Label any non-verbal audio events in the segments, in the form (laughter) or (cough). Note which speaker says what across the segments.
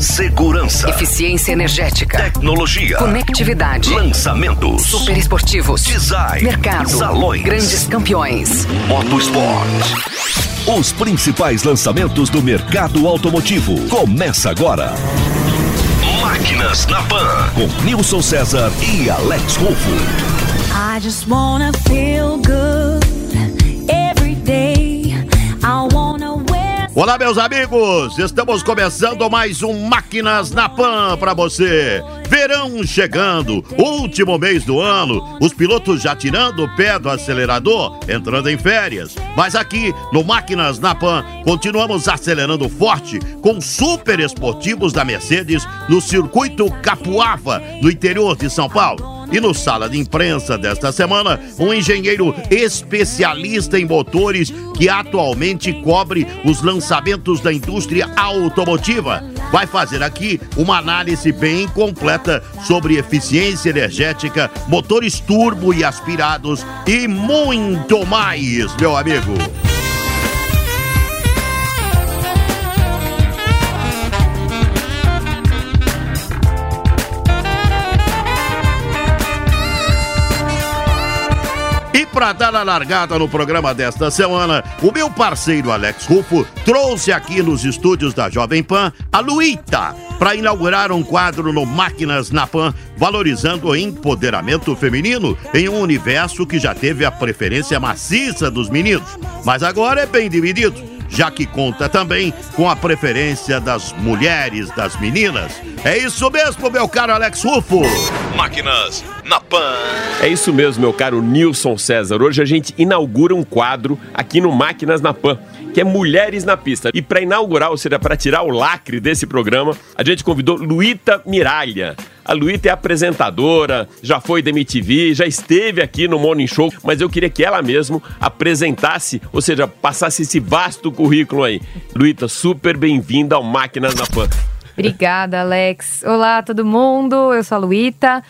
Speaker 1: segurança,
Speaker 2: eficiência energética,
Speaker 1: tecnologia,
Speaker 2: conectividade,
Speaker 1: lançamentos,
Speaker 2: super esportivos,
Speaker 1: design,
Speaker 2: mercado,
Speaker 1: salões,
Speaker 2: grandes campeões,
Speaker 1: motosport. Os principais lançamentos do mercado automotivo. Começa agora. Máquinas na Pan, com Nilson César e Alex Rufo.
Speaker 3: I just wanna feel good
Speaker 4: Olá, meus amigos! Estamos começando mais um Máquinas na Pan para você. Verão chegando, último mês do ano, os pilotos já tirando o pé do acelerador, entrando em férias. Mas aqui no Máquinas na Pan, continuamos acelerando forte com super esportivos da Mercedes no circuito Capuava, no interior de São Paulo. E no sala de imprensa desta semana, um engenheiro especialista em motores que atualmente cobre os lançamentos da indústria automotiva. Vai fazer aqui uma análise bem completa sobre eficiência energética, motores turbo e aspirados e muito mais, meu amigo. Para dar a largada no programa desta semana, o meu parceiro Alex Rufo trouxe aqui nos estúdios da Jovem Pan a Luíta para inaugurar um quadro no Máquinas na Pan, valorizando o empoderamento feminino em um universo que já teve a preferência maciça dos meninos, mas agora é bem dividido já que conta também com a preferência das mulheres, das meninas. É isso mesmo, meu caro Alex Rufo.
Speaker 1: Máquinas na Pan.
Speaker 5: É isso mesmo, meu caro Nilson César. Hoje a gente inaugura um quadro aqui no Máquinas na Pan, que é Mulheres na Pista. E para inaugurar, ou seja, para tirar o lacre desse programa, a gente convidou Luíta Miralha. A Luíta é apresentadora, já foi da MTV, já esteve aqui no Morning Show, mas eu queria que ela mesmo apresentasse, ou seja, passasse esse vasto currículo aí. Luíta, super bem-vinda ao Máquinas na Pan.
Speaker 6: Obrigada, Alex. Olá, todo mundo. Eu sou a Luíta.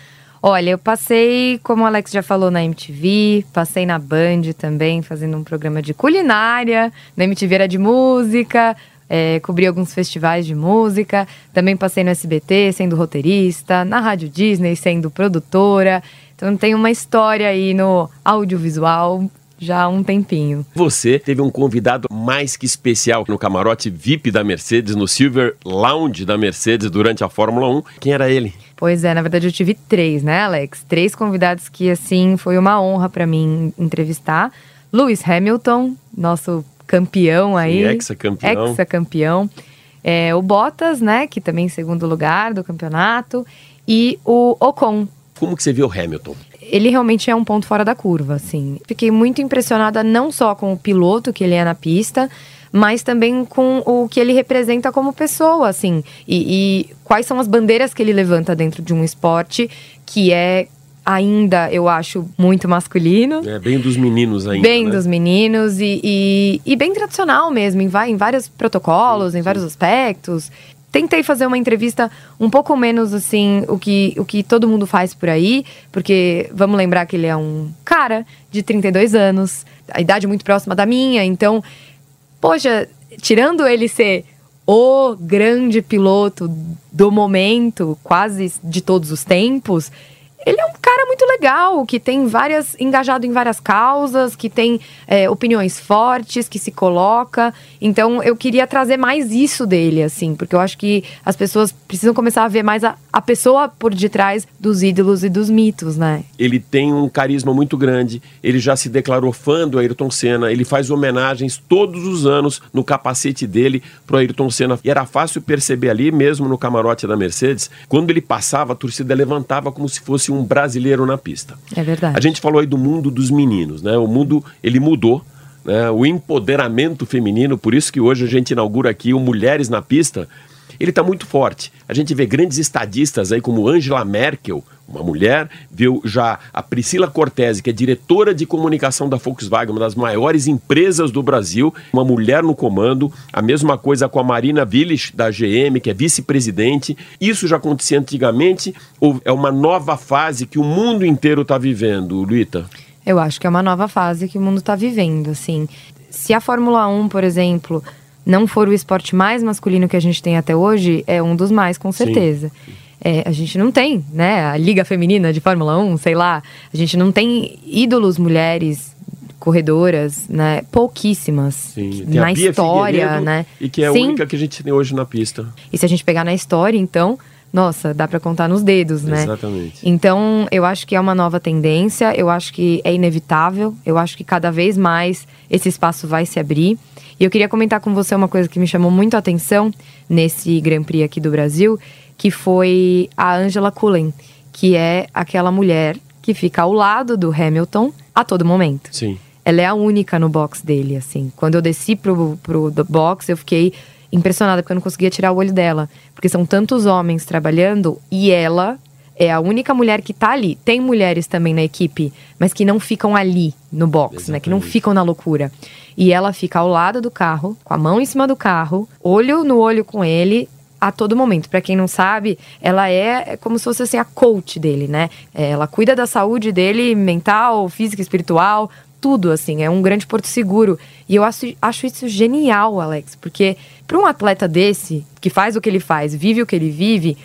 Speaker 6: Olha, eu passei, como o Alex já falou, na MTV, passei na Band também, fazendo um programa de culinária. Na MTV era de música, é, cobri alguns festivais de música. Também passei no SBT, sendo roteirista, na Rádio Disney, sendo produtora. Então tem uma história aí no audiovisual já há um tempinho.
Speaker 5: Você teve um convidado mais que especial no camarote VIP da Mercedes, no Silver Lounge da Mercedes durante a Fórmula 1. Quem era ele?
Speaker 6: Pois é, na verdade eu tive três, né, Alex? Três convidados que, assim, foi uma honra para mim entrevistar. Lewis Hamilton, nosso campeão aí.
Speaker 5: ex-campeão.
Speaker 6: Ex-campeão. É, o Bottas, né, que também em segundo lugar do campeonato. E o Ocon.
Speaker 5: Como que você viu o Hamilton?
Speaker 6: Ele realmente é um ponto fora da curva, assim. Fiquei muito impressionada não só com o piloto que ele é na pista, mas também com o que ele representa como pessoa, assim. E, e quais são as bandeiras que ele levanta dentro de um esporte que é ainda, eu acho, muito masculino.
Speaker 5: É bem dos meninos ainda.
Speaker 6: Bem
Speaker 5: né?
Speaker 6: dos meninos e, e, e bem tradicional mesmo, em, em vários protocolos,
Speaker 5: Sim,
Speaker 6: em
Speaker 5: sim.
Speaker 6: vários aspectos. Tentei fazer uma entrevista um pouco menos assim, o que, o que todo mundo faz por aí, porque vamos lembrar que ele é um cara de 32 anos, a idade muito próxima da minha, então, poxa, tirando ele ser o grande piloto do momento, quase de todos os tempos, ele é um cara muito legal, que tem várias. engajado em várias causas, que tem é, opiniões fortes, que se coloca. Então eu queria trazer mais isso dele, assim, porque eu acho que as pessoas precisam começar a ver mais a, a pessoa por detrás dos ídolos e dos mitos, né?
Speaker 5: Ele tem um carisma muito grande, ele já se declarou fã do Ayrton Senna, ele faz homenagens todos os anos no capacete dele pro Ayrton Senna. E era fácil perceber ali, mesmo no camarote da Mercedes, quando ele passava, a torcida levantava como se fosse um brasileiro na pista.
Speaker 6: É verdade.
Speaker 5: A gente falou aí do mundo dos meninos, né? O mundo, ele mudou. Né? O empoderamento feminino, por isso que hoje a gente inaugura aqui o Mulheres na Pista, ele está muito forte. A gente vê grandes estadistas aí como Angela Merkel, uma mulher, viu já a Priscila Cortese, que é diretora de comunicação da Volkswagen, uma das maiores empresas do Brasil, uma mulher no comando. A mesma coisa com a Marina Willis, da GM, que é vice-presidente. Isso já acontecia antigamente ou é uma nova fase que o mundo inteiro está vivendo, Luíta?
Speaker 6: Eu acho que é uma nova fase que o mundo está vivendo, assim. Se a Fórmula 1, por exemplo, não for o esporte mais masculino que a gente tem até hoje, é um dos mais, com certeza. É, a gente não tem, né? A Liga Feminina de Fórmula 1, sei lá. A gente não tem ídolos mulheres corredoras, né? Pouquíssimas.
Speaker 5: Sim,
Speaker 6: na história,
Speaker 5: Figueiredo,
Speaker 6: né?
Speaker 5: E que é a
Speaker 6: Sim.
Speaker 5: única que a gente tem hoje na pista.
Speaker 6: E se a gente pegar na história, então, nossa, dá pra contar nos dedos, né?
Speaker 5: Exatamente.
Speaker 6: Então, eu acho que é uma nova tendência, eu acho que é inevitável, eu acho que cada vez mais esse espaço vai se abrir. E eu queria comentar com você uma coisa que me chamou muito a atenção nesse Grand Prix aqui do Brasil, que foi a Angela Cullen, que é aquela mulher que fica ao lado do Hamilton a todo momento.
Speaker 5: Sim.
Speaker 6: Ela é a única no box dele, assim. Quando eu desci pro, pro box, eu fiquei impressionada, porque eu não conseguia tirar o olho dela. Porque são tantos homens trabalhando e ela é a única mulher que tá ali. Tem mulheres também na equipe, mas que não ficam ali no box, né? Que não
Speaker 5: Exatamente.
Speaker 6: ficam na loucura. E ela fica ao lado do carro, com a mão em cima do carro, olho no olho com ele. A todo momento. Pra quem não sabe, ela é, é como se fosse assim, a coach dele, né? É, ela cuida da saúde dele, mental, física, espiritual, tudo, assim. É um grande porto seguro. E eu acho, acho isso genial, Alex, porque para um atleta desse, que faz o que ele faz, vive o que ele vive,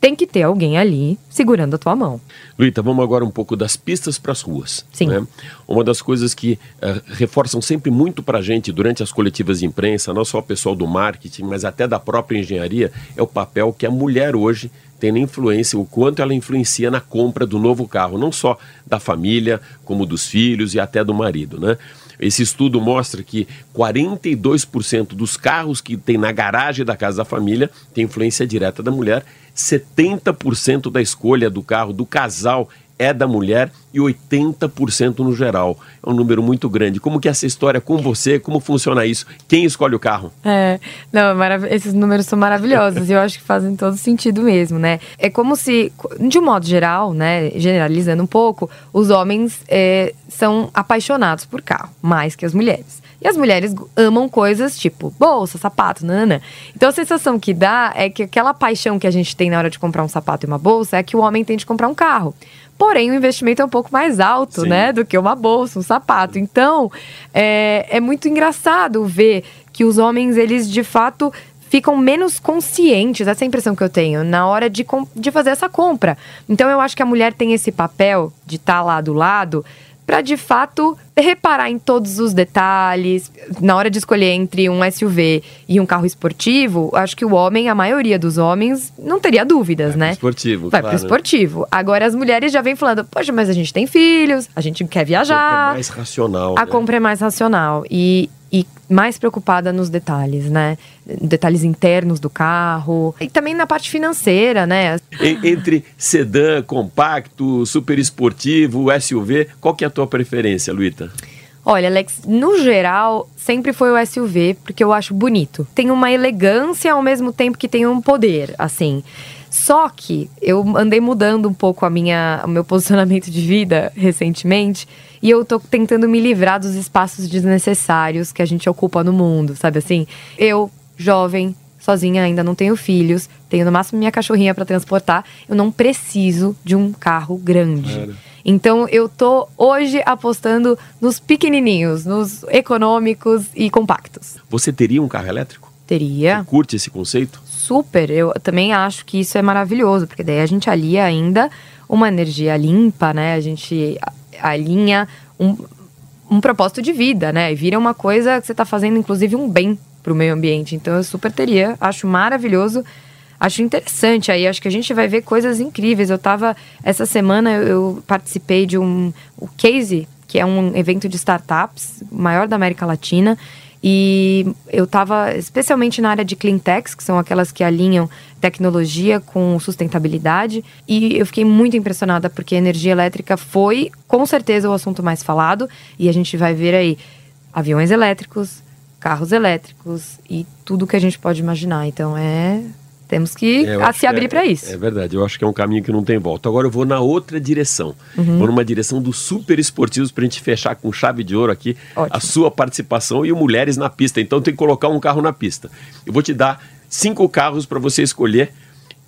Speaker 6: tem que ter alguém ali segurando a tua mão.
Speaker 5: Luíta, vamos agora um pouco das pistas para as ruas.
Speaker 6: Sim.
Speaker 5: né? Uma das coisas que eh, reforçam sempre muito para a gente durante as coletivas de imprensa, não só o pessoal do marketing, mas até da própria engenharia, é o papel que a mulher hoje na influência, o quanto ela influencia na compra do novo carro, não só da família, como dos filhos e até do marido, né? Esse estudo mostra que 42% dos carros que tem na garagem da casa da família tem influência direta da mulher, 70% da escolha do carro do casal é da mulher e 80% no geral. É um número muito grande. Como que é essa história com você? Como funciona isso? Quem escolhe o carro?
Speaker 6: É, não, é marav- esses números são maravilhosos e eu acho que fazem todo sentido mesmo, né? É como se, de um modo geral, né, generalizando um pouco, os homens é, são apaixonados por carro, mais que as mulheres. E as mulheres amam coisas tipo bolsa, sapato, nana. Então a sensação que dá é que aquela paixão que a gente tem na hora de comprar um sapato e uma bolsa é que o homem tem de comprar um carro. Porém, o investimento é um pouco mais alto,
Speaker 5: Sim.
Speaker 6: né? do que uma bolsa, um sapato. Então, é, é muito engraçado ver que os homens, eles de fato ficam menos conscientes, essa é a impressão que eu tenho, na hora de, de fazer essa compra. Então, eu acho que a mulher tem esse papel de estar lá do lado para de fato reparar em todos os detalhes. Na hora de escolher entre um SUV e um carro esportivo, acho que o homem, a maioria dos homens, não teria dúvidas, né?
Speaker 5: Esportivo,
Speaker 6: Vai
Speaker 5: claro.
Speaker 6: pro esportivo. Agora as mulheres já vêm falando, poxa, mas a gente tem filhos, a gente quer
Speaker 5: A compra
Speaker 6: viajar.
Speaker 5: é mais racional.
Speaker 6: A
Speaker 5: né?
Speaker 6: compra é mais racional e, e mais preocupada nos detalhes, né? Detalhes internos do carro. E também na parte financeira, né?
Speaker 5: En- Entre sedã, compacto, super esportivo, SUV, qual que é a tua preferência, Luíta?
Speaker 6: Olha, Alex, no geral, sempre foi o SUV, porque eu acho bonito. Tem uma elegância ao mesmo tempo que tem um poder, assim. Só que eu andei mudando um pouco a minha, o meu (laughs) posicionamento de vida recentemente e eu tô tentando me livrar dos espaços desnecessários que a gente ocupa no mundo, sabe assim? Eu, jovem, sozinha ainda não tenho filhos, tenho no máximo minha cachorrinha para transportar, eu não preciso de um carro grande. Então eu tô hoje apostando nos pequenininhos, nos econômicos e compactos.
Speaker 5: Você teria um carro elétrico?
Speaker 6: Teria.
Speaker 5: Curte esse conceito?
Speaker 6: Super, eu também acho que isso é maravilhoso, porque daí a gente alia ainda uma energia limpa, né? A gente alinha um, um propósito de vida, né? E vira uma coisa que você tá fazendo, inclusive, um bem pro meio ambiente. Então eu super teria, acho maravilhoso. Acho interessante aí, acho que a gente vai ver coisas incríveis. Eu tava, essa semana eu, eu participei de um, o Case, que é um evento de startups, o maior da América Latina. E eu estava especialmente na área de clean techs, que são aquelas que alinham tecnologia com sustentabilidade. E eu fiquei muito impressionada porque a energia elétrica foi, com certeza, o assunto mais falado. E a gente vai ver aí aviões elétricos, carros elétricos e tudo que a gente pode imaginar. Então é. Temos que
Speaker 5: É,
Speaker 6: a se
Speaker 5: que
Speaker 6: abrir
Speaker 5: é-
Speaker 6: para isso.
Speaker 5: É verdade, eu acho que é um caminho que não tem volta. Agora eu vou na outra direção.
Speaker 6: Uhum.
Speaker 5: Vou numa direção dos super esportivos pra gente fechar com chave de ouro aqui
Speaker 6: Ótimo.
Speaker 5: a sua participação e o Mulheres na Pista. Então tem que colocar um carro na pista. Eu vou te dar cinco carros para você escolher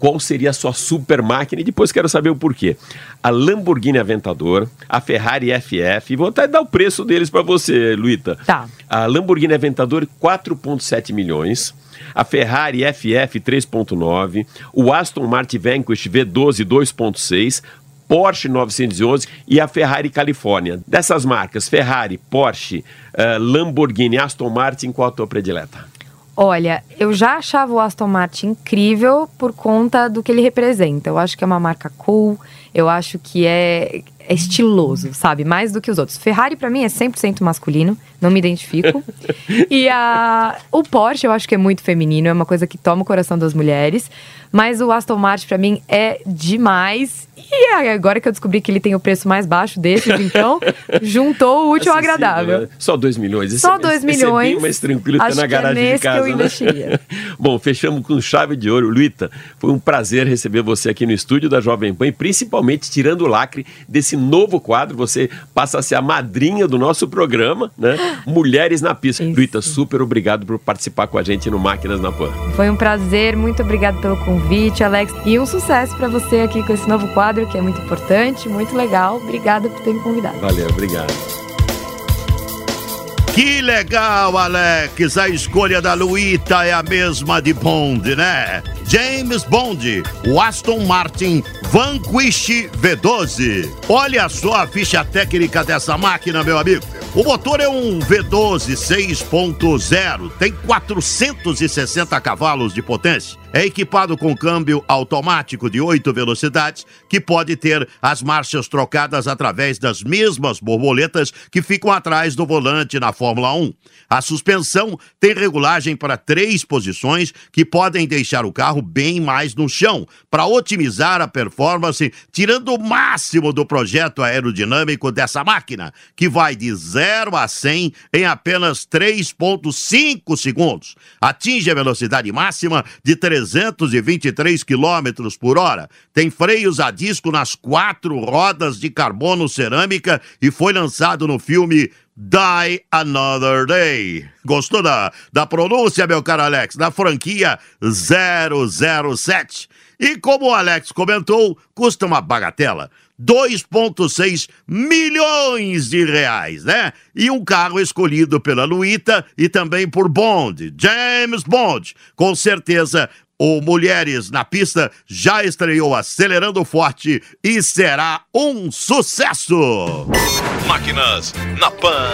Speaker 5: qual seria a sua super máquina e depois quero saber o porquê. A Lamborghini Aventador, a Ferrari FF, vou até dar o preço deles para você, Luíta.
Speaker 6: Tá.
Speaker 5: A Lamborghini Aventador 4.7 milhões, a Ferrari FF 3.9, o Aston Martin Vanquish V12 2.6, Porsche 911 e a Ferrari Califórnia. Dessas marcas, Ferrari, Porsche, eh, Lamborghini, Aston Martin, qual a tua predileta?
Speaker 6: Olha, eu já achava o Aston Martin incrível por conta do que ele representa. Eu acho que é uma marca cool, eu acho que é, é estiloso, sabe? Mais do que os outros. Ferrari, para mim, é 100% masculino, não me identifico. (laughs) e a, o Porsche, eu acho que é muito feminino, é uma coisa que toma o coração das mulheres. Mas o Aston Martin, para mim, é demais. E agora que eu descobri que ele tem o preço mais baixo desses, (laughs) então, juntou o útil ao
Speaker 5: Acessível,
Speaker 6: agradável.
Speaker 5: né? Só 2 milhões. Esse
Speaker 6: Só
Speaker 5: é-
Speaker 6: 2
Speaker 5: esse É bem
Speaker 6: milhões.
Speaker 5: mais tranquilo que
Speaker 6: Acho
Speaker 5: na
Speaker 6: que é
Speaker 5: garagem de
Speaker 6: nesse que
Speaker 5: casa.
Speaker 6: eu
Speaker 5: né?
Speaker 6: investiria. (laughs)
Speaker 5: Bom, fechamos com chave de ouro. Luíta, foi um prazer receber você aqui no estúdio da Jovem Pan e principalmente tirando o lacre desse novo quadro. Você passa a ser a madrinha do nosso programa, né? (gasps) Mulheres na Pista.
Speaker 6: Isso.
Speaker 5: Luíta, super obrigado por participar com a gente no Máquinas na Pan.
Speaker 6: Foi um prazer, muito obrigado pelo convite, Alex. E um sucesso para você aqui com esse novo quadro, que é muito importante, muito legal. Obrigada por ter me convidado.
Speaker 5: Valeu, obrigado.
Speaker 4: Que legal, Alex. A escolha da Luíta é a mesma de Bond, né? James Bond, o Aston Martin Vanquish V12. Olha só a ficha técnica dessa máquina, meu amigo. O motor é um V12 6.0, tem 460 cavalos de potência. É equipado com câmbio automático de 8 velocidades, que pode ter as marchas trocadas através das mesmas borboletas que ficam atrás do volante na Fórmula 1. A suspensão tem regulagem para três posições que podem deixar o carro bem mais no chão, para otimizar a performance, tirando o máximo do projeto aerodinâmico dessa máquina, que vai de 0 a 100 em apenas 3,5 segundos. Atinge a velocidade máxima de 323 km por hora. Tem freios a disco nas quatro rodas de carbono cerâmica e foi lançado no filme Die Another Day. Gostou da, da pronúncia, meu caro Alex? Da franquia 007. E como o Alex comentou, custa uma bagatela. 2,6 milhões de reais, né? E um carro escolhido pela Luíta e também por Bond, James Bond. Com certeza, o Mulheres na Pista já estreou acelerando forte e será um sucesso!
Speaker 1: Máquinas na Pan.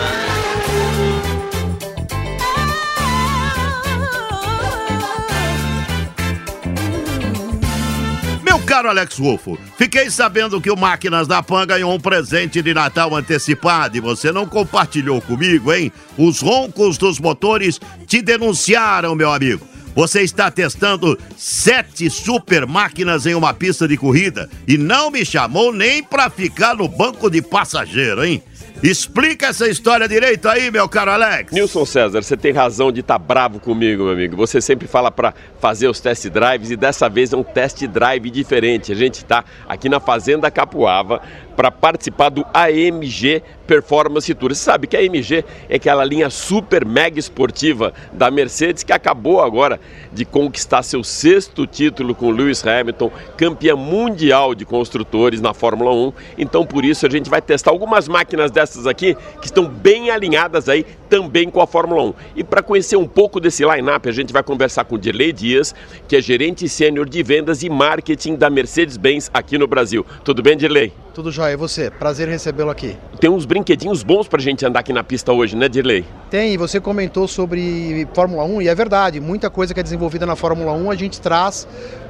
Speaker 4: Meu caro Alex Rufo, fiquei sabendo que o Máquinas da Pan ganhou um presente de Natal antecipado e você não compartilhou comigo, hein? Os roncos dos motores te denunciaram, meu amigo. Você está testando sete super máquinas em uma pista de corrida e não me chamou nem pra ficar no banco de passageiro, hein? Explica essa história direito aí, meu caro Alex.
Speaker 5: Nilson César, você tem razão de estar bravo comigo, meu amigo. Você sempre fala para fazer os test drives e dessa vez é um test drive diferente. A gente está aqui na Fazenda Capuava para participar do AMG Performance Tour. Você sabe que a AMG é aquela linha super mega esportiva da Mercedes que acabou agora de conquistar seu sexto título com Lewis Hamilton, campeã mundial de construtores na Fórmula 1. Então por isso a gente vai testar algumas máquinas dessas aqui que estão bem alinhadas aí também com a Fórmula 1. E para conhecer um pouco desse line-up, a gente vai conversar com o Dirley Dias, que é gerente sênior de vendas e marketing da Mercedes-Benz aqui no Brasil. Tudo bem, Dirley?
Speaker 7: Tudo jóia, e você? Prazer recebê-lo aqui.
Speaker 5: Tem uns brinquedinhos bons pra gente andar aqui na pista hoje, né, Dirley?
Speaker 7: Tem, e você comentou sobre Fórmula 1, e é verdade, muita coisa que é desenvolvida na Fórmula 1 a gente traz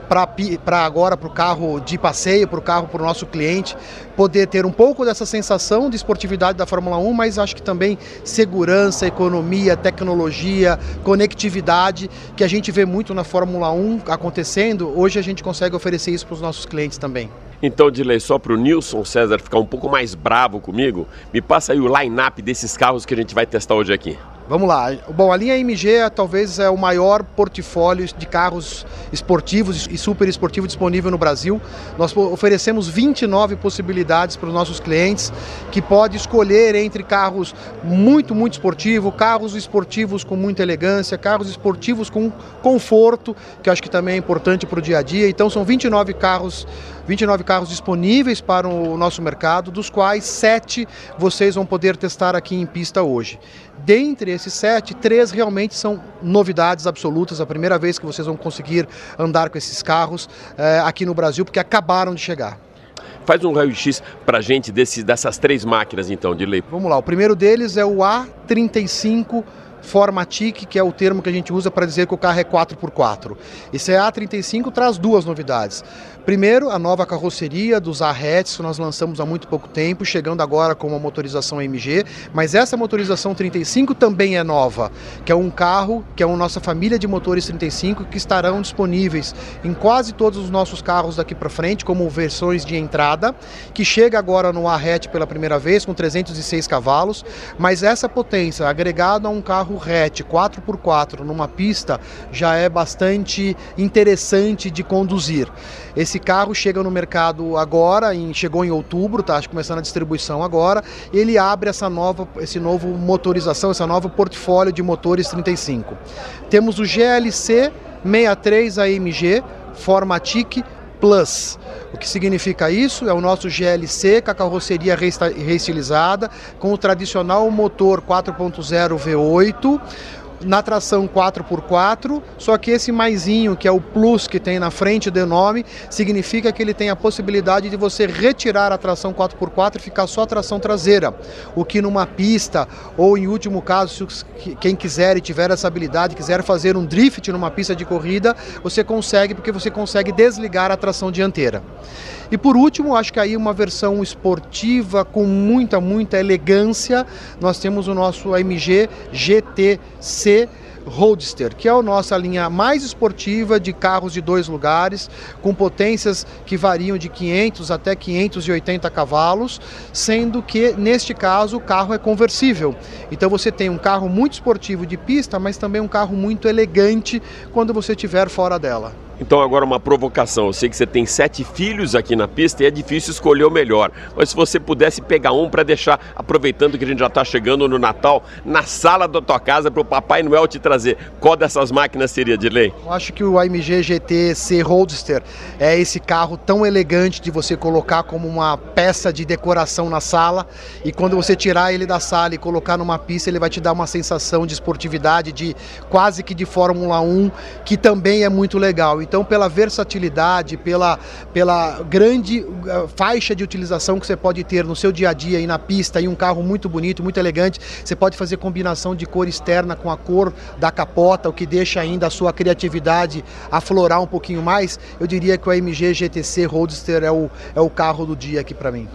Speaker 7: para agora, para o carro de passeio, para o carro para o nosso cliente, poder ter um pouco dessa sensação de esportividade da Fórmula 1, mas acho que também segurança, economia, tecnologia, conectividade, que a gente vê muito na Fórmula 1 acontecendo, hoje a gente consegue oferecer isso para os nossos clientes também.
Speaker 5: Então, Dirley, só para o Nilson César ficar um pouco mais bravo comigo, me passa aí o line-up desses carros que a gente vai testar hoje aqui.
Speaker 7: Vamos lá. Bom, a linha MG talvez é o maior portfólio de carros esportivos e super esportivos disponível no Brasil. Nós oferecemos 29 possibilidades para os nossos clientes que pode escolher entre carros muito, muito esportivos, carros esportivos com muita elegância, carros esportivos com conforto, que acho que também é importante para o dia a dia. Então são 29 carros 29 carros disponíveis para o nosso mercado, dos quais sete vocês vão poder testar aqui em pista hoje. Dentre esses sete, três realmente são novidades absolutas, a primeira vez que vocês vão conseguir andar com esses carros é, aqui no Brasil, porque acabaram de chegar.
Speaker 5: Faz um raio-x para gente desse, dessas três máquinas, então, de lei.
Speaker 7: Vamos lá, o primeiro deles é o A35 Formatic, que é o termo que a gente usa para dizer que o carro é 4x4. Esse A35 traz duas novidades. Primeiro, a nova carroceria dos Arrets que nós lançamos há muito pouco tempo, chegando agora com uma motorização MG, mas essa motorização 35 também é nova, que é um carro que é a nossa família de motores 35 que estarão disponíveis em quase todos os nossos carros daqui para frente, como versões de entrada, que chega agora no Arret pela primeira vez com 306 cavalos, mas essa potência agregada a um carro hatch 4x4 numa pista já é bastante interessante de conduzir. Esse carro chega no mercado agora, em, chegou em outubro, tá começando a distribuição agora. Ele abre essa nova, esse novo motorização, essa nova portfólio de motores 35. Temos o GLC 63 AMG Formatic Plus. O que significa isso? É o nosso GLC com a carroceria reestilizada, com o tradicional motor 4.0 V8 na tração 4x4, só que esse maisinho, que é o plus que tem na frente do nome, significa que ele tem a possibilidade de você retirar a tração 4x4 e ficar só a tração traseira. O que numa pista, ou em último caso, se quem quiser e tiver essa habilidade, quiser fazer um drift numa pista de corrida, você consegue, porque você consegue desligar a tração dianteira. E por último, acho que aí uma versão esportiva com muita, muita elegância, nós temos o nosso AMG GTC Roadster, que é a nossa linha mais esportiva de carros de dois lugares, com potências que variam de 500 até 580 cavalos, sendo que neste caso o carro é conversível. Então você tem um carro muito esportivo de pista, mas também um carro muito elegante quando você estiver fora dela.
Speaker 5: Então agora uma provocação. Eu sei que você tem sete filhos aqui na pista e é difícil escolher o melhor. Mas se você pudesse pegar um para deixar, aproveitando que a gente já está chegando no Natal, na sala da tua casa para o Papai Noel te trazer, qual dessas máquinas seria de lei?
Speaker 7: Eu acho que o AMG GT C Roadster é esse carro tão elegante de você colocar como uma peça de decoração na sala e quando você tirar ele da sala e colocar numa pista, ele vai te dar uma sensação de esportividade, de quase que de Fórmula 1, que também é muito legal. Então, pela versatilidade, pela, pela grande uh, faixa de utilização que você pode ter no seu dia a dia e na pista, e um carro muito bonito, muito elegante, você pode fazer combinação de cor externa com a cor da capota, o que deixa ainda a sua criatividade aflorar um pouquinho mais. Eu diria que o AMG GTC Roadster é o, é o carro do dia aqui para mim.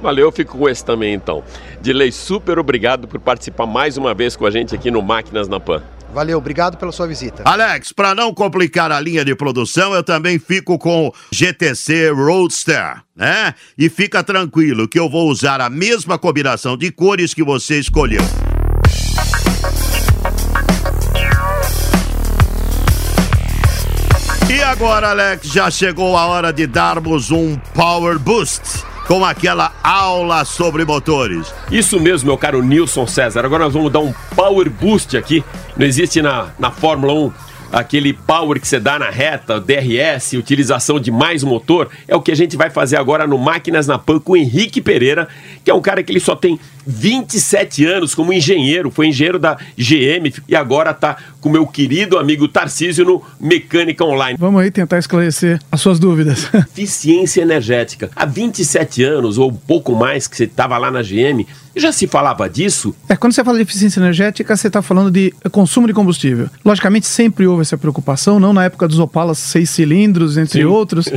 Speaker 5: Valeu, eu fico com esse também então. Dilei, super obrigado por participar mais uma vez com a gente aqui no Máquinas na Pan.
Speaker 7: Valeu, obrigado pela sua visita.
Speaker 4: Alex, para não complicar a linha de produção, eu também fico com GTC Roadster, né? E fica tranquilo que eu vou usar a mesma combinação de cores que você escolheu. E agora, Alex, já chegou a hora de darmos um Power Boost com aquela aula sobre motores.
Speaker 5: Isso mesmo, meu caro Nilson César. Agora nós vamos dar um power boost aqui. Não existe na, na Fórmula 1 aquele power que você dá na reta, DRS, utilização de mais motor, é o que a gente vai fazer agora no Máquinas na Pan com o Henrique Pereira, que é um cara que ele só tem 27 anos como engenheiro, foi engenheiro da GM e agora está com meu querido amigo Tarcísio no Mecânica Online.
Speaker 8: Vamos aí tentar esclarecer as suas dúvidas. (laughs)
Speaker 5: Eficiência energética. Há 27 anos ou um pouco mais que você estava lá na GM, já se falava disso?
Speaker 8: É, quando você fala de eficiência energética, você está falando de consumo de combustível. Logicamente, sempre houve essa preocupação, não na época dos Opalas seis cilindros, entre Sim. outros.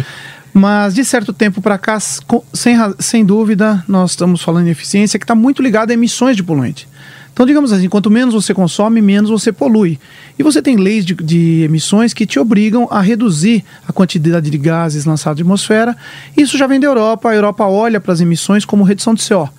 Speaker 8: Mas de certo tempo para cá, sem, sem dúvida, nós estamos falando de eficiência que está muito ligada a emissões de poluente. Então, digamos assim, quanto menos você consome, menos você polui. E você tem leis de, de, emissões que te obrigam a reduzir a quantidade de gases lançados à atmosfera. Isso já vem da Europa. A Europa olha para as emissões como redução de CO.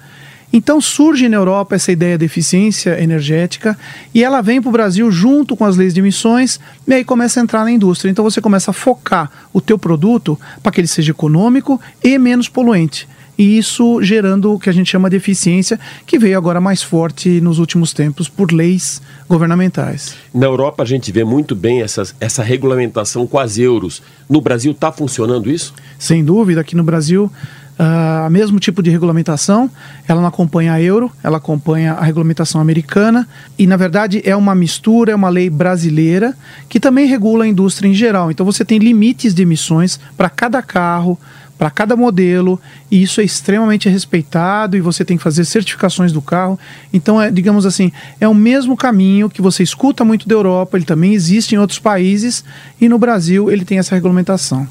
Speaker 8: Então surge na Europa essa ideia de eficiência energética e ela vem para o Brasil junto com as leis de emissões e aí começa a entrar na indústria. Então você começa a focar o teu produto para que ele seja econômico e menos poluente e isso gerando o que a gente chama de eficiência, que veio agora mais forte nos últimos tempos por leis governamentais.
Speaker 5: Na Europa a gente vê muito bem essas, essa regulamentação com as euros. No Brasil está funcionando isso?
Speaker 8: Sem dúvida, aqui no Brasil Uh, mesmo tipo de regulamentação, ela não acompanha a euro, ela acompanha a regulamentação americana e, na verdade, é uma mistura, é uma lei brasileira que também regula a indústria em geral. Então, você tem limites de emissões para cada carro, para cada modelo, e isso é extremamente respeitado e você tem que fazer certificações do carro. Então, é, digamos assim, é o mesmo caminho que você escuta muito da Europa, ele também existe em outros países e no Brasil ele tem essa regulamentação.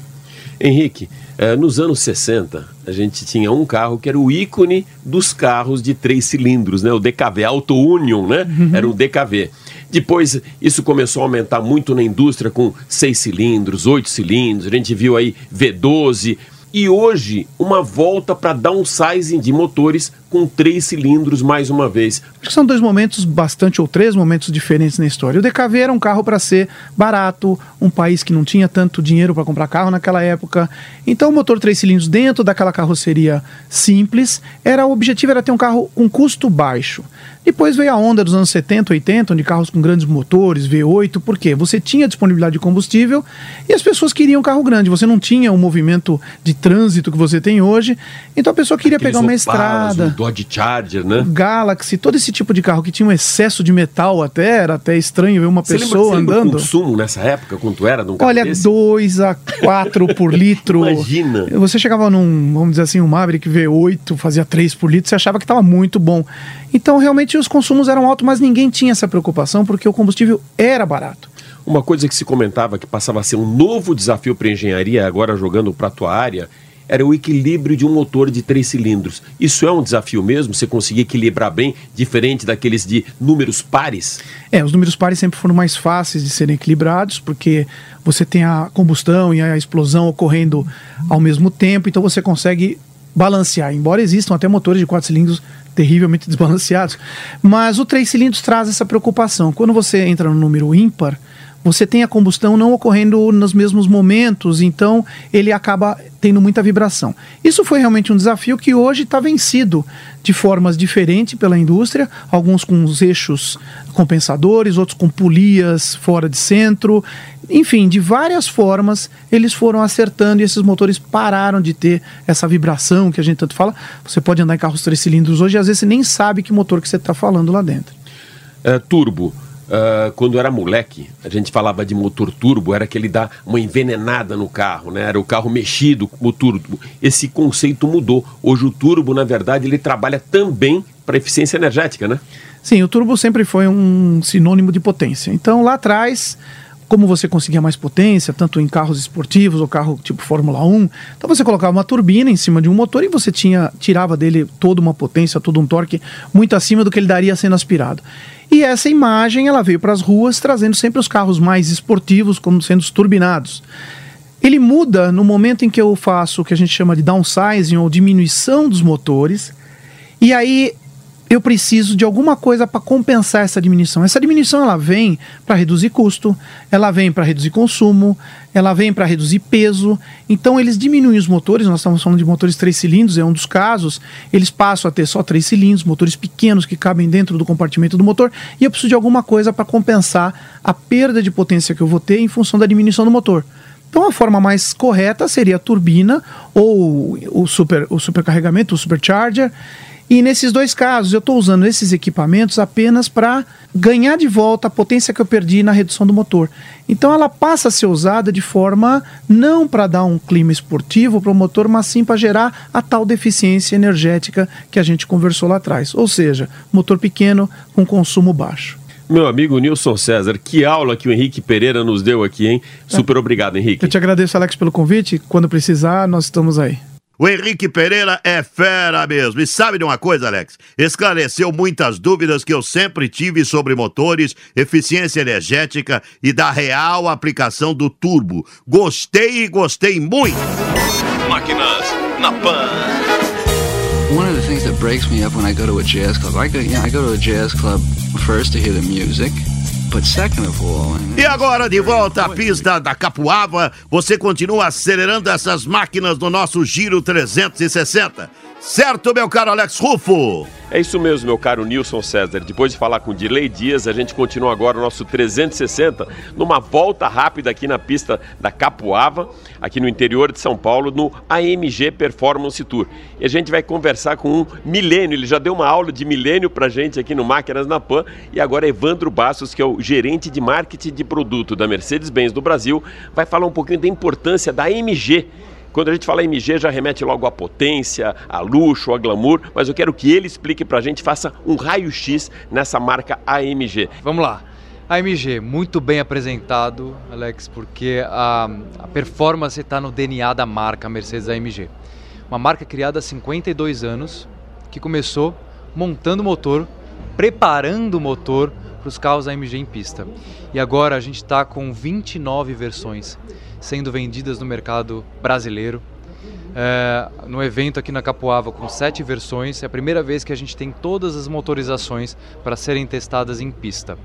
Speaker 5: Henrique, eh, nos anos 60, a gente tinha um carro que era o ícone dos carros de três cilindros, né? O DKV, Auto Union, né? Uhum. Era o DKV. Depois, isso começou a aumentar muito na indústria com seis cilindros, oito cilindros. A gente viu aí V12, e hoje uma volta para downsizing de motores com três cilindros mais uma vez.
Speaker 8: Acho que são dois momentos bastante, ou três momentos diferentes na história. O DKV era um carro para ser barato, um país que não tinha tanto dinheiro para comprar carro naquela época. Então o motor três cilindros dentro daquela carroceria simples, era o objetivo era ter um carro com custo baixo. Depois veio a onda dos anos 70, 80, onde carros com grandes motores, V8, porque você tinha disponibilidade de combustível e as pessoas queriam um carro grande. Você não tinha o movimento de trânsito que você tem hoje, então a pessoa queria
Speaker 5: Aqueles
Speaker 8: pegar uma
Speaker 5: Opalas,
Speaker 8: estrada.
Speaker 5: Dodge Charger, né?
Speaker 8: Galaxy, todo esse tipo de carro que tinha um excesso de metal até, era até estranho ver uma
Speaker 5: Você
Speaker 8: pessoa
Speaker 5: lembra, você lembra
Speaker 8: andando.
Speaker 5: o consumo nessa época, quanto era de um carro
Speaker 8: Olha,
Speaker 5: desse?
Speaker 8: 2 a 4 por (laughs) litro.
Speaker 5: Imagina.
Speaker 8: Você chegava num, vamos dizer assim, um Maverick V8, fazia 3 por litro, você achava que estava muito bom. Então, realmente, os consumos eram altos, mas ninguém tinha essa preocupação porque o combustível era barato.
Speaker 5: Uma coisa que se comentava que passava a ser um novo desafio para a engenharia, agora jogando para a tua área, era o equilíbrio de um motor de três cilindros. Isso é um desafio mesmo? Você conseguir equilibrar bem, diferente daqueles de números pares?
Speaker 8: É, os números pares sempre foram mais fáceis de serem equilibrados, porque você tem a combustão e a explosão ocorrendo ao mesmo tempo, então você consegue balancear. Embora existam até motores de quatro cilindros terrivelmente (laughs) desbalanceados, mas o três cilindros traz essa preocupação. Quando você entra no número ímpar, você tem a combustão não ocorrendo nos mesmos momentos, então ele acaba tendo muita vibração. Isso foi realmente um desafio que hoje está vencido de formas diferentes pela indústria, alguns com os eixos compensadores, outros com polias fora de centro, enfim, de várias formas eles foram acertando e esses motores pararam de ter essa vibração que a gente tanto fala. Você pode andar em carros três cilindros hoje e às vezes você nem sabe que motor que você está falando lá dentro.
Speaker 5: É, turbo. Uh, quando era moleque, a gente falava de motor turbo, era que ele dá uma envenenada no carro, né? Era o carro mexido o turbo. Esse conceito mudou. Hoje o turbo, na verdade, ele trabalha também para eficiência energética, né?
Speaker 8: Sim, o turbo sempre foi um sinônimo de potência. Então lá atrás, como você conseguia mais potência, tanto em carros esportivos ou carro tipo Fórmula 1, então você colocava uma turbina em cima de um motor e você tinha tirava dele toda uma potência, todo um torque muito acima do que ele daria sendo aspirado. E essa imagem ela veio para as ruas trazendo sempre os carros mais esportivos como sendo os turbinados. Ele muda no momento em que eu faço o que a gente chama de downsizing ou diminuição dos motores. E aí eu preciso de alguma coisa para compensar essa diminuição. Essa diminuição ela vem para reduzir custo, ela vem para reduzir consumo, ela vem para reduzir peso. Então eles diminuem os motores, nós estamos falando de motores três cilindros, é um dos casos. Eles passam a ter só três cilindros, motores pequenos que cabem dentro do compartimento do motor, e eu preciso de alguma coisa para compensar a perda de potência que eu vou ter em função da diminuição do motor. Então a forma mais correta seria a turbina ou o super o supercarregamento, o supercharger. E nesses dois casos, eu estou usando esses equipamentos apenas para ganhar de volta a potência que eu perdi na redução do motor. Então ela passa a ser usada de forma não para dar um clima esportivo para o motor, mas sim para gerar a tal deficiência energética que a gente conversou lá atrás. Ou seja, motor pequeno com consumo baixo.
Speaker 5: Meu amigo Nilson César, que aula que o Henrique Pereira nos deu aqui, hein? Super obrigado, Henrique.
Speaker 8: Eu te agradeço, Alex, pelo convite. Quando precisar, nós estamos aí.
Speaker 4: O Henrique Pereira é fera mesmo. E sabe de uma coisa, Alex? Esclareceu muitas dúvidas que eu sempre tive sobre motores, eficiência energética e da real aplicação do turbo. Gostei e gostei muito.
Speaker 1: Máquinas na Pan.
Speaker 9: one of the things that breaks me up when I go to a jazz club, I go, you know, I go to a jazz club first to hear the music,
Speaker 4: E agora, de volta à pista da Capuava, você continua acelerando essas máquinas no nosso Giro 360. Certo, meu caro Alex Rufo?
Speaker 5: É isso mesmo, meu caro Nilson César. Depois de falar com Dirley Dias, a gente continua agora o nosso 360 numa volta rápida aqui na pista da Capuava, aqui no interior de São Paulo, no AMG Performance Tour. E a gente vai conversar com um milênio, ele já deu uma aula de milênio pra gente aqui no Máquinas na Pan, e agora Evandro Bastos, que é o gerente de marketing de produto da Mercedes-Benz do Brasil, vai falar um pouquinho da importância da AMG quando a gente fala MG, já remete logo à potência, a luxo, a glamour, mas eu quero que ele explique pra gente, faça um raio-x nessa marca AMG.
Speaker 10: Vamos lá. AMG, muito bem apresentado, Alex, porque a, a performance está no DNA da marca Mercedes AMG. Uma marca criada há 52 anos, que começou montando o motor, preparando o motor para os carros AMG em pista. E agora a gente está com 29 versões sendo vendidas no mercado brasileiro. É, no evento aqui na Capoava com sete versões, é a primeira vez que a gente tem todas as motorizações para serem testadas em pista.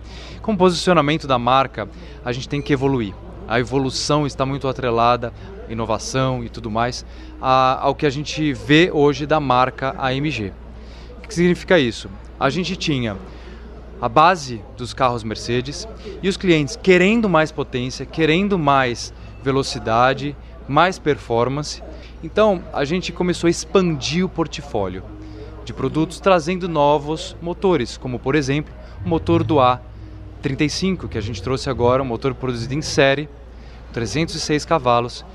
Speaker 10: Com o posicionamento da marca, a gente tem que evoluir. A evolução está muito atrelada, inovação e tudo mais, a, ao que a gente vê hoje da marca AMG. O que significa isso? A gente tinha a base dos carros Mercedes e os clientes querendo mais potência, querendo mais velocidade, mais performance. Então a gente começou a expandir o portfólio de produtos trazendo novos motores, como por exemplo o motor do A35 que a gente trouxe agora, um motor produzido em série, 306 cavalos.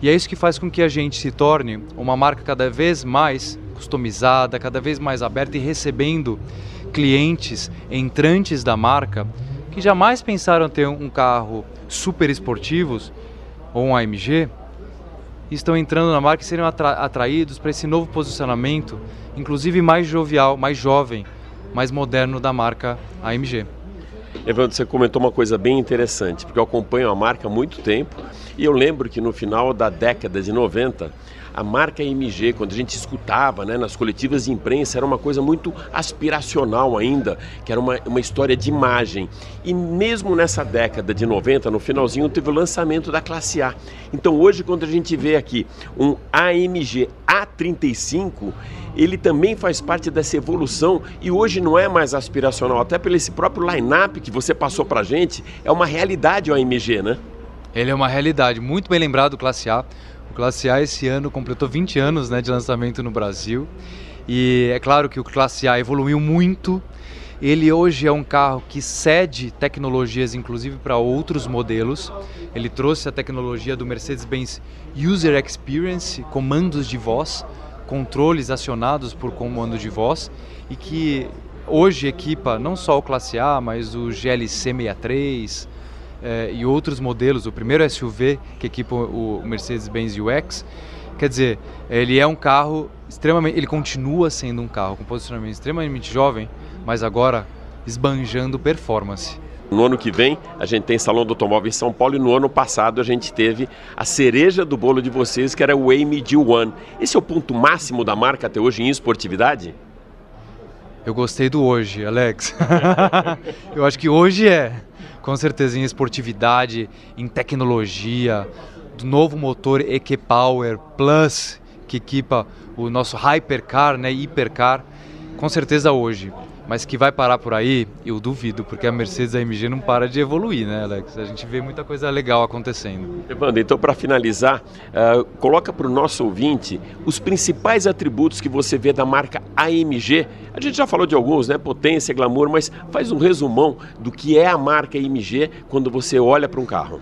Speaker 10: E é isso que faz com que a gente se torne uma marca cada vez mais customizada, cada vez mais aberta e recebendo clientes entrantes da marca que jamais pensaram ter um carro super esportivos ou um AMG estão entrando na marca e serem atra atraídos para esse novo posicionamento, inclusive mais jovial, mais jovem, mais moderno da marca AMG.
Speaker 5: Evandro, você comentou uma coisa bem interessante, porque eu acompanho a marca há muito tempo e eu lembro que no final da década de 90 a marca MG, quando a gente escutava né, nas coletivas de imprensa, era uma coisa muito aspiracional ainda, que era uma, uma história de imagem. E mesmo nessa década de 90, no finalzinho, teve o lançamento da classe A. Então hoje, quando a gente vê aqui um AMG A35, ele também faz parte dessa evolução e hoje não é mais aspiracional, até pelo esse próprio line-up que você passou pra gente, é uma realidade o AMG, né?
Speaker 10: Ele é uma realidade, muito bem lembrado, classe A. O Classe A esse ano completou 20 anos né, de lançamento no Brasil. E é claro que o Classe A evoluiu muito. Ele hoje é um carro que cede tecnologias, inclusive para outros modelos. Ele trouxe a tecnologia do Mercedes-Benz User Experience, comandos de voz, controles acionados por comando de voz, e que hoje equipa não só o Classe A, mas o GLC 63, eh, e outros modelos, o primeiro SUV que equipa o Mercedes-Benz UX, quer dizer, ele é um carro extremamente, ele continua sendo um carro com posicionamento extremamente jovem, mas agora esbanjando performance.
Speaker 5: No ano que vem, a gente tem Salão do Automóvel em São Paulo e no ano passado a gente teve a cereja do bolo de vocês, que era o AMG One. Esse é o ponto máximo da marca até hoje em esportividade?
Speaker 10: Eu gostei do hoje, Alex. (laughs) Eu acho que hoje é com certeza em esportividade, em tecnologia, do novo motor EQ Power Plus que equipa o nosso Hypercar, né, Hipercar, com certeza hoje. Mas que vai parar por aí, eu duvido, porque a Mercedes AMG não para de evoluir, né, Alex? A gente vê muita coisa legal acontecendo.
Speaker 5: Evandro, então para finalizar, uh, coloca para o nosso ouvinte os principais atributos que você vê da marca AMG. A gente já falou de alguns, né? Potência, glamour, mas faz um resumão do que é a marca AMG quando você olha para um carro.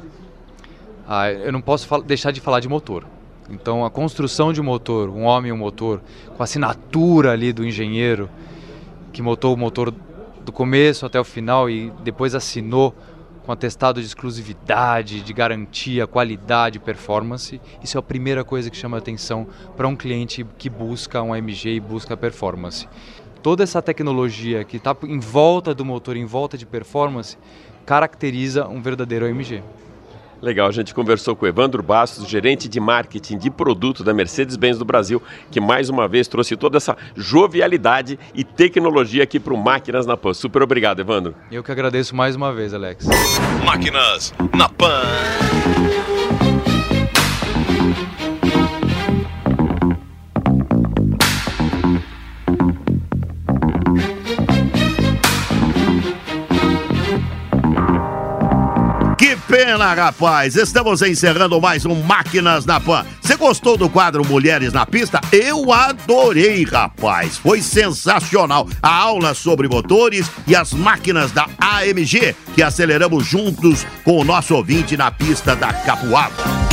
Speaker 10: Ah, eu não posso deixar de falar de motor. Então, a construção de motor, um homem e um motor, com a assinatura ali do engenheiro, que montou o motor do começo até o final e depois assinou com atestado de exclusividade, de garantia, qualidade, performance. Isso é a primeira coisa que chama atenção para um cliente que busca um AMG e busca performance. Toda essa tecnologia que está em volta do motor, em volta de performance, caracteriza um verdadeiro AMG.
Speaker 5: Legal, a gente conversou com o Evandro Bastos, gerente de marketing de produto da Mercedes-Benz do Brasil, que mais uma vez trouxe toda essa jovialidade e tecnologia aqui para o Máquinas na Pan. Super obrigado, Evandro.
Speaker 10: Eu que agradeço mais uma vez, Alex.
Speaker 1: Máquinas na Pan.
Speaker 4: Pena, rapaz! Estamos encerrando mais um Máquinas na Pan. Você gostou do quadro Mulheres na Pista? Eu adorei, rapaz! Foi sensacional! A aula sobre motores e as máquinas da AMG que aceleramos juntos com o nosso ouvinte na pista da Capuava.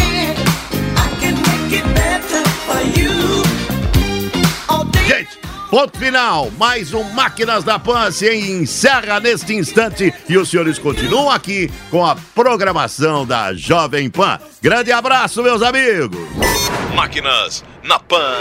Speaker 4: Gente, ponto final. Mais um Máquinas da Pan se encerra neste instante e os senhores continuam aqui com a programação da Jovem Pan. Grande abraço, meus amigos.
Speaker 1: Máquinas na Pan.